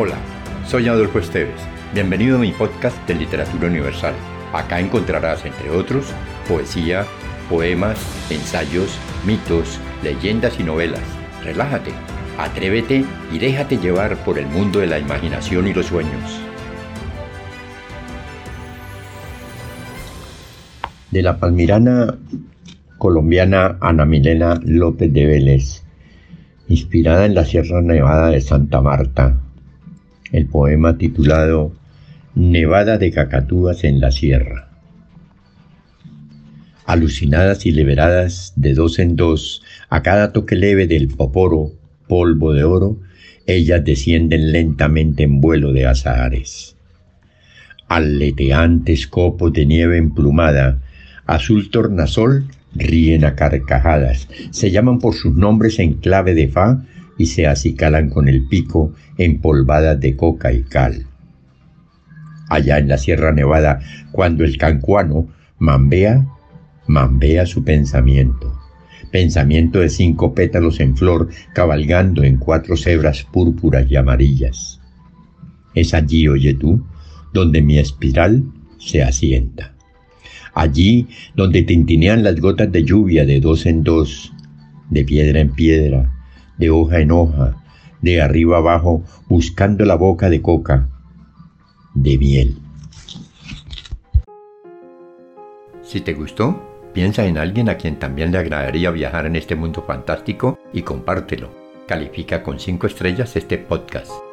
Hola, soy Adolfo Esteves. Bienvenido a mi podcast de Literatura Universal. Acá encontrarás, entre otros, poesía, poemas, ensayos, mitos, leyendas y novelas. Relájate, atrévete y déjate llevar por el mundo de la imaginación y los sueños. De la palmirana colombiana Ana Milena López de Vélez, inspirada en la Sierra Nevada de Santa Marta, el poema titulado Nevada de cacatúas en la sierra. Alucinadas y liberadas de dos en dos, a cada toque leve del poporo, polvo de oro, ellas descienden lentamente en vuelo de azahares. Aleteantes copos de nieve emplumada, azul tornasol, ríen a carcajadas, se llaman por sus nombres en clave de fa y se acicalan con el pico empolvadas de coca y cal. Allá en la Sierra Nevada, cuando el cancuano mambea, mambea su pensamiento, pensamiento de cinco pétalos en flor cabalgando en cuatro cebras púrpuras y amarillas. Es allí, oye tú, donde mi espiral se asienta. Allí donde tintinean las gotas de lluvia de dos en dos, de piedra en piedra, de hoja en hoja, de arriba abajo, buscando la boca de coca, de miel. Si te gustó, piensa en alguien a quien también le agradaría viajar en este mundo fantástico y compártelo. Califica con 5 estrellas este podcast.